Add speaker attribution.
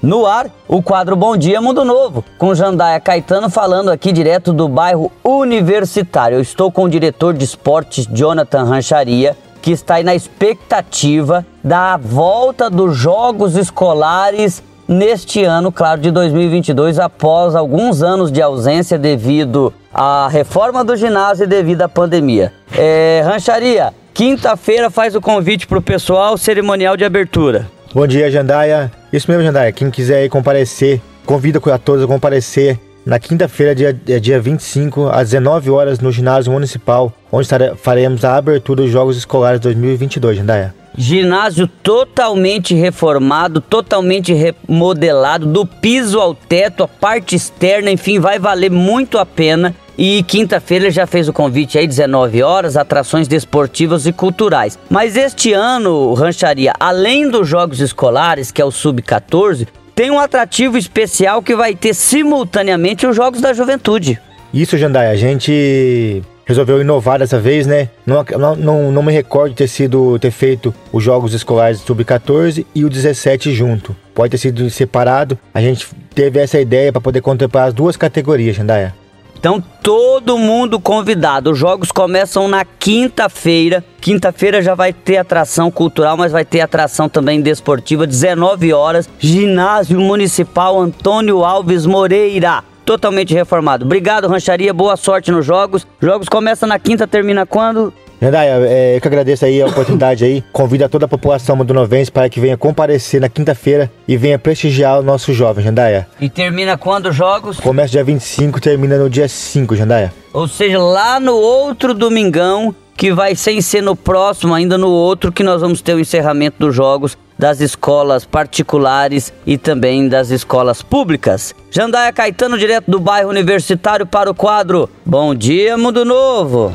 Speaker 1: No ar, o quadro Bom Dia Mundo Novo, com Jandaia Caetano falando aqui direto do bairro Universitário. Eu estou com o diretor de esportes Jonathan Rancharia, que está aí na expectativa da volta dos jogos escolares neste ano, claro, de 2022, após alguns anos de ausência devido à reforma do ginásio e devido à pandemia. É, Rancharia, quinta-feira faz o convite para o pessoal, cerimonial de abertura.
Speaker 2: Bom dia, Jandaia. Isso mesmo, Jandaia. Quem quiser aí comparecer, convido a todos a comparecer na quinta-feira, dia, dia 25, às 19 horas, no ginásio municipal, onde faremos a abertura dos Jogos Escolares 2022, Jandaia.
Speaker 1: Ginásio totalmente reformado, totalmente remodelado, do piso ao teto, a parte externa, enfim, vai valer muito a pena. E quinta-feira ele já fez o convite aí, 19 horas, atrações desportivas e culturais. Mas este ano, Rancharia, além dos jogos escolares, que é o Sub-14, tem um atrativo especial que vai ter simultaneamente os Jogos da Juventude.
Speaker 2: Isso, Jandai, a gente resolveu inovar dessa vez, né? Não, não, não me recordo ter sido ter feito os jogos escolares sub-14 e o 17 junto. Pode ter sido separado. A gente teve essa ideia para poder contemplar as duas categorias, Jandaia.
Speaker 1: Então, todo mundo convidado. Os jogos começam na quinta-feira. Quinta-feira já vai ter atração cultural, mas vai ter atração também desportiva, 19 horas. Ginásio Municipal Antônio Alves Moreira. Totalmente reformado. Obrigado, Rancharia. Boa sorte nos jogos. Jogos começam na quinta, termina quando?
Speaker 2: Jandaia, é, eu que agradeço aí a oportunidade aí. Convido a toda a população Novense para que venha comparecer na quinta-feira e venha prestigiar o nosso jovem, Jandaia.
Speaker 1: E termina quando os jogos?
Speaker 2: Começa dia 25 termina no dia 5, Jandaia.
Speaker 1: Ou seja, lá no outro domingão, que vai sem ser no próximo, ainda no outro, que nós vamos ter o encerramento dos jogos das escolas particulares e também das escolas públicas. Jandaia Caetano, direto do bairro Universitário, para o quadro Bom Dia Mundo Novo.